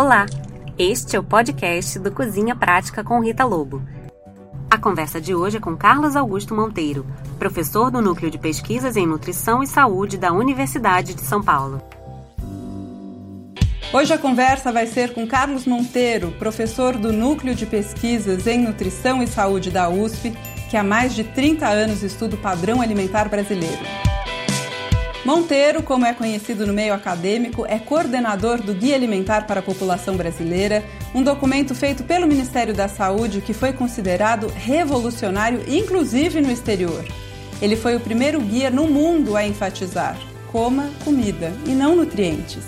Olá! Este é o podcast do Cozinha Prática com Rita Lobo. A conversa de hoje é com Carlos Augusto Monteiro, professor do Núcleo de Pesquisas em Nutrição e Saúde da Universidade de São Paulo. Hoje a conversa vai ser com Carlos Monteiro, professor do Núcleo de Pesquisas em Nutrição e Saúde da USP, que há mais de 30 anos estuda o padrão alimentar brasileiro. Monteiro, como é conhecido no meio acadêmico, é coordenador do Guia Alimentar para a População Brasileira, um documento feito pelo Ministério da Saúde que foi considerado revolucionário, inclusive no exterior. Ele foi o primeiro guia no mundo a enfatizar: coma comida e não nutrientes.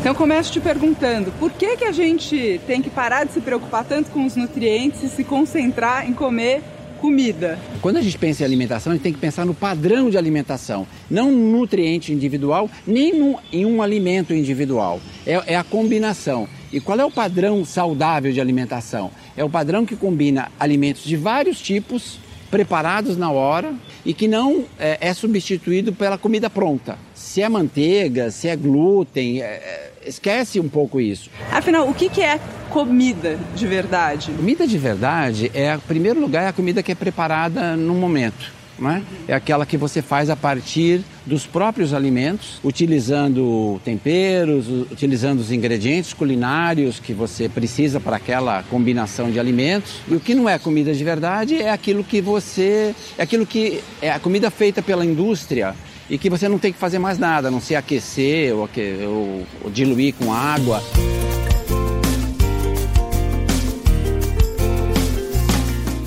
Então começo te perguntando, por que, que a gente tem que parar de se preocupar tanto com os nutrientes e se concentrar em comer comida. Quando a gente pensa em alimentação, a gente tem que pensar no padrão de alimentação, não no nutriente individual, nem no, em um alimento individual. É, é a combinação. E qual é o padrão saudável de alimentação? É o padrão que combina alimentos de vários tipos, preparados na hora e que não é, é substituído pela comida pronta. Se é manteiga, se é glúten, é, é esquece um pouco isso. Afinal, o que, que é comida de verdade? Comida de verdade é, em primeiro lugar, é a comida que é preparada no momento. Não é? é aquela que você faz a partir dos próprios alimentos, utilizando temperos, utilizando os ingredientes culinários que você precisa para aquela combinação de alimentos. E o que não é comida de verdade é aquilo que você, é aquilo que é a comida feita pela indústria e que você não tem que fazer mais nada, a não se aquecer ou, ou, ou diluir com água.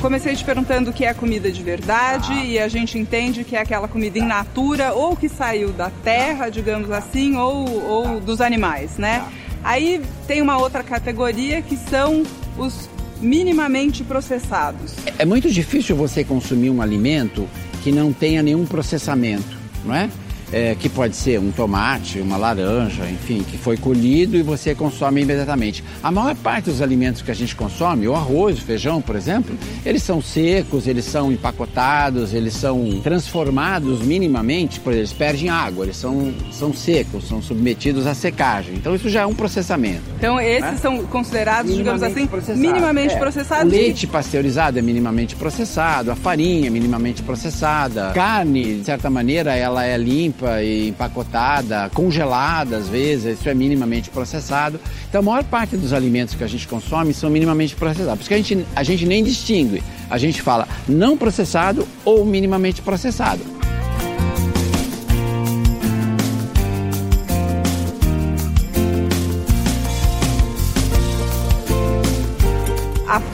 Comecei te perguntando o que é comida de verdade ah. e a gente entende que é aquela comida in natura ou que saiu da terra, digamos assim, ou, ou dos animais, né? Aí tem uma outra categoria que são os minimamente processados. É muito difícil você consumir um alimento que não tenha nenhum processamento não é? É? que pode ser um tomate, uma laranja, enfim, que foi colhido e você consome imediatamente. A maior parte dos alimentos que a gente consome, o arroz, o feijão, por exemplo, eles são secos, eles são empacotados, eles são transformados minimamente, por eles perdem água, eles são, são secos, são submetidos à secagem. Então isso já é um processamento. Então esses né? são considerados, digamos assim, minimamente é. processados. O leite pasteurizado é minimamente processado, a farinha é minimamente processada, carne, de certa maneira, ela é limpa e empacotada, congelada às vezes, isso é minimamente processado. Então a maior parte dos alimentos que a gente consome são minimamente processados. Por isso que a gente, a gente nem distingue. A gente fala não processado ou minimamente processado.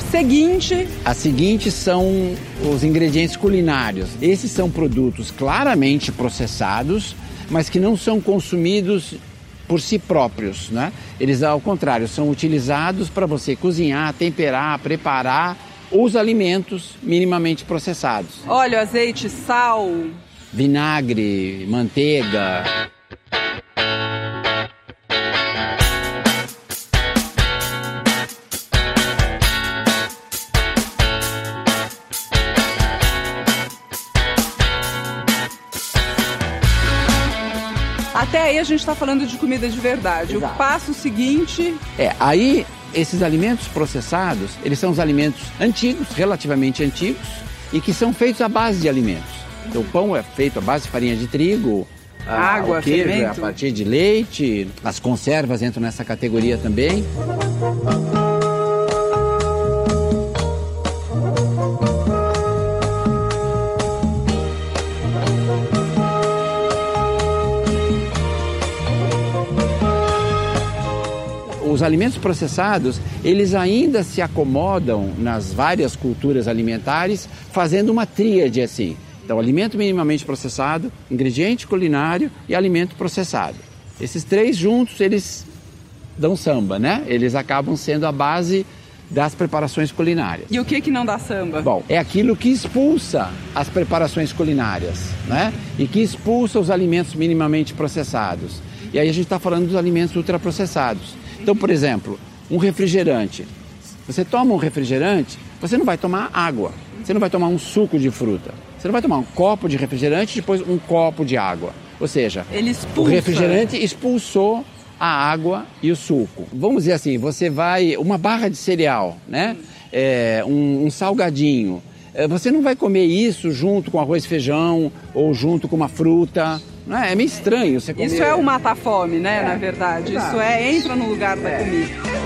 Seguinte. A seguinte são os ingredientes culinários. Esses são produtos claramente processados, mas que não são consumidos por si próprios, né? Eles, ao contrário, são utilizados para você cozinhar, temperar, preparar os alimentos minimamente processados. Óleo, azeite, sal, vinagre, manteiga. Até aí a gente está falando de comida de verdade. Exato. O passo seguinte. É, aí esses alimentos processados, eles são os alimentos antigos, relativamente antigos, e que são feitos à base de alimentos. Então, o pão é feito à base de farinha de trigo, água, o queijo é a partir de leite, as conservas entram nessa categoria também. Alimentos processados, eles ainda se acomodam nas várias culturas alimentares, fazendo uma tríade assim. Então, alimento minimamente processado, ingrediente culinário e alimento processado. Esses três juntos, eles dão samba, né? Eles acabam sendo a base das preparações culinárias. E o que que não dá samba? Bom, é aquilo que expulsa as preparações culinárias, né? E que expulsa os alimentos minimamente processados. E aí a gente está falando dos alimentos ultraprocessados. Então, por exemplo, um refrigerante. Você toma um refrigerante, você não vai tomar água, você não vai tomar um suco de fruta. Você não vai tomar um copo de refrigerante e depois um copo de água. Ou seja, o refrigerante expulsou a água e o suco. Vamos dizer assim, você vai uma barra de cereal, né? É, um, um salgadinho. É, você não vai comer isso junto com arroz e feijão ou junto com uma fruta. É? é meio estranho você comer. Isso é o matar-fome, né? É, na verdade. Exato. Isso é entra no lugar da é. comida.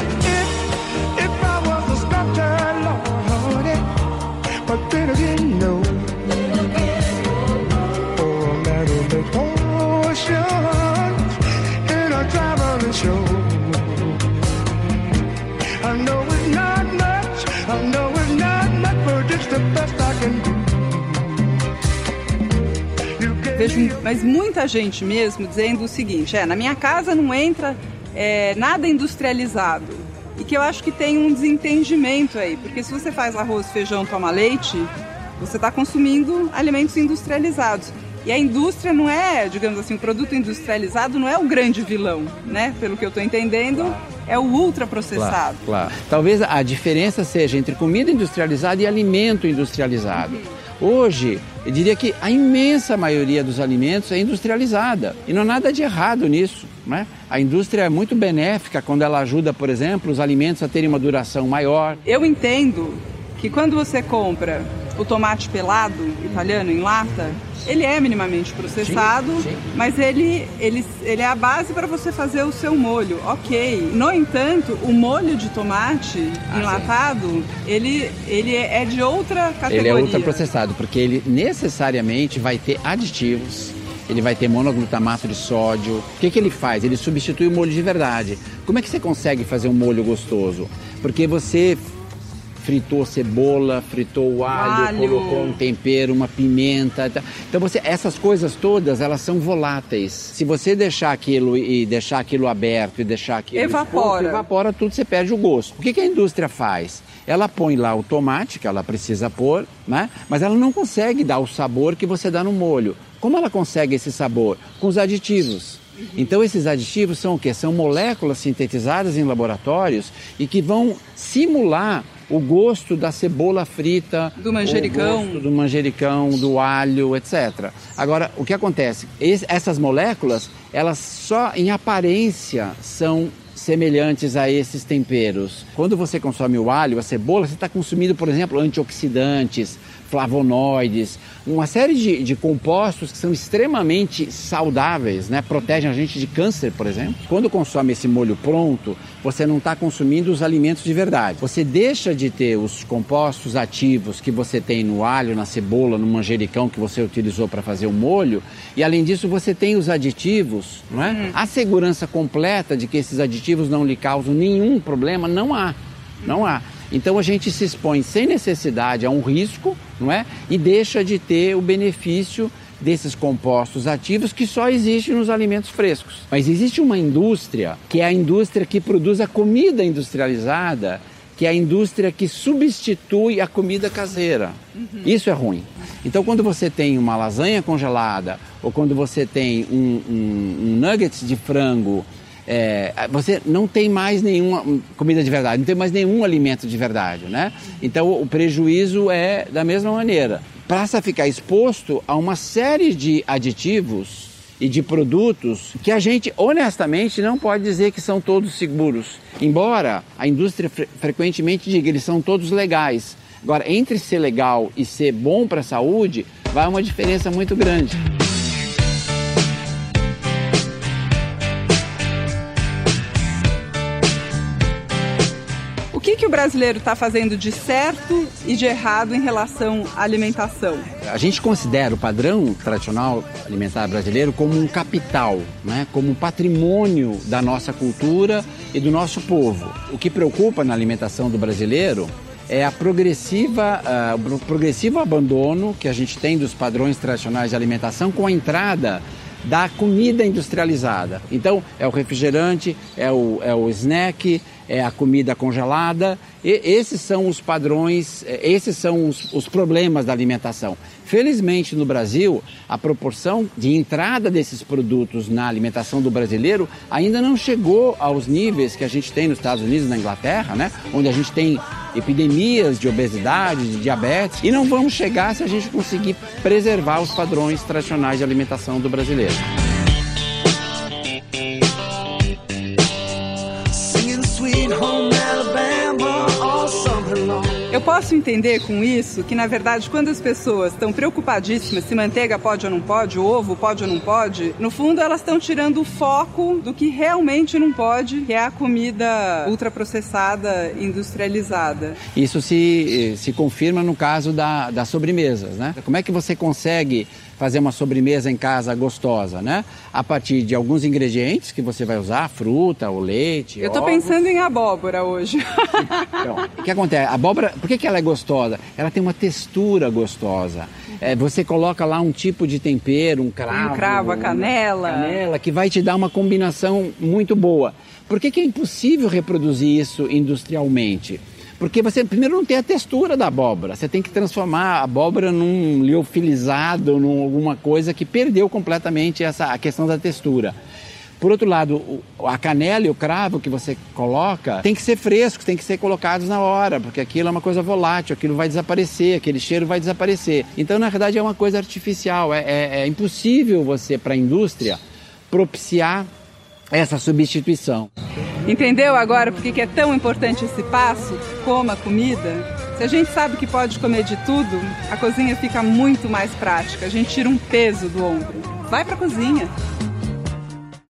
Mas muita gente mesmo dizendo o seguinte: é, na minha casa não entra é, nada industrializado. E que eu acho que tem um desentendimento aí, porque se você faz arroz, feijão, toma leite, você está consumindo alimentos industrializados. E a indústria não é, digamos assim, o produto industrializado não é o grande vilão, né? Pelo que eu estou entendendo, é o ultraprocessado. Claro, claro. Talvez a diferença seja entre comida industrializada e alimento industrializado. Uhum. Hoje, eu diria que a imensa maioria dos alimentos é industrializada e não há nada de errado nisso. Né? A indústria é muito benéfica quando ela ajuda, por exemplo, os alimentos a terem uma duração maior. Eu entendo que quando você compra o tomate pelado italiano em lata, ele é minimamente processado, sim, sim. mas ele, ele, ele é a base para você fazer o seu molho, ok. No entanto, o molho de tomate ah, enlatado, sim. ele, ele é de outra categoria. Ele é ultraprocessado, porque ele necessariamente vai ter aditivos, ele vai ter monoglutamato de sódio. O que, que ele faz? Ele substitui o molho de verdade. Como é que você consegue fazer um molho gostoso? Porque você fritou cebola, fritou o alho, alho, colocou um tempero, uma pimenta. Tá? Então você, essas coisas todas, elas são voláteis. Se você deixar aquilo e deixar aquilo aberto e deixar aquilo evapora, exposto, evapora tudo, você perde o gosto. O que, que a indústria faz? Ela põe lá o tomate que ela precisa pôr, né? Mas ela não consegue dar o sabor que você dá no molho. Como ela consegue esse sabor? Com os aditivos. Então esses aditivos são o que? São moléculas sintetizadas em laboratórios e que vão simular o gosto da cebola frita, do manjericão, do manjericão, do alho, etc. Agora, o que acontece? essas moléculas, elas só em aparência são semelhantes a esses temperos. Quando você consome o alho, a cebola, você está consumindo, por exemplo, antioxidantes, flavonoides, uma série de, de, compostos que são extremamente saudáveis, né? protegem a gente de câncer, por exemplo. Quando consome esse molho pronto, você não está consumindo os alimentos de verdade. Você deixa de ter os compostos ativos que você tem no alho, na cebola, no manjericão que você utilizou para fazer o molho, e além disso você tem os aditivos, não é? Uhum. A segurança completa de que esses aditivos não lhe causam nenhum problema não há. Não há. Então a gente se expõe sem necessidade a um risco, não é? E deixa de ter o benefício desses compostos ativos que só existem nos alimentos frescos. Mas existe uma indústria, que é a indústria que produz a comida industrializada, que é a indústria que substitui a comida caseira. Uhum. Isso é ruim. Então, quando você tem uma lasanha congelada, ou quando você tem um, um, um nuggets de frango é, você não tem mais nenhuma comida de verdade, não tem mais nenhum alimento de verdade, né? Então o prejuízo é da mesma maneira. Passa a ficar exposto a uma série de aditivos e de produtos que a gente honestamente não pode dizer que são todos seguros. Embora a indústria fre frequentemente diga que eles são todos legais. Agora, entre ser legal e ser bom para a saúde, vai uma diferença muito grande. Brasileiro está fazendo de certo e de errado em relação à alimentação? A gente considera o padrão tradicional alimentar brasileiro como um capital, né? como um patrimônio da nossa cultura e do nosso povo. O que preocupa na alimentação do brasileiro é a progressiva, uh, o progressivo abandono que a gente tem dos padrões tradicionais de alimentação com a entrada da comida industrializada. Então, é o refrigerante, é o, é o snack, é a comida congelada. E esses são os padrões, é, esses são os, os problemas da alimentação. Felizmente no Brasil, a proporção de entrada desses produtos na alimentação do brasileiro ainda não chegou aos níveis que a gente tem nos Estados Unidos na Inglaterra, né? onde a gente tem epidemias de obesidade, de diabetes, e não vamos chegar se a gente conseguir preservar os padrões tradicionais de alimentação do brasileiro. Eu posso entender com isso que, na verdade, quando as pessoas estão preocupadíssimas se manteiga pode ou não pode, ovo pode ou não pode, no fundo elas estão tirando o foco do que realmente não pode, que é a comida ultraprocessada, industrializada. Isso se, se confirma no caso da, das sobremesas, né? Como é que você consegue fazer uma sobremesa em casa gostosa, né? A partir de alguns ingredientes que você vai usar, fruta, o leite. Eu estou pensando em abóbora hoje. Então, o que acontece? A abóbora, que, que ela é gostosa? Ela tem uma textura gostosa. É, você coloca lá um tipo de tempero, um cravo. Um cravo, a canela. Canela, que vai te dar uma combinação muito boa. Por que, que é impossível reproduzir isso industrialmente? Porque você primeiro não tem a textura da abóbora, você tem que transformar a abóbora num liofilizado, num alguma coisa que perdeu completamente essa a questão da textura. Por outro lado, a canela e o cravo que você coloca tem que ser frescos, tem que ser colocados na hora, porque aquilo é uma coisa volátil, aquilo vai desaparecer, aquele cheiro vai desaparecer. Então, na verdade, é uma coisa artificial. É, é, é impossível você, para a indústria, propiciar essa substituição. Entendeu agora por que é tão importante esse passo? Coma comida. Se a gente sabe que pode comer de tudo, a cozinha fica muito mais prática. A gente tira um peso do ombro. Vai para a cozinha.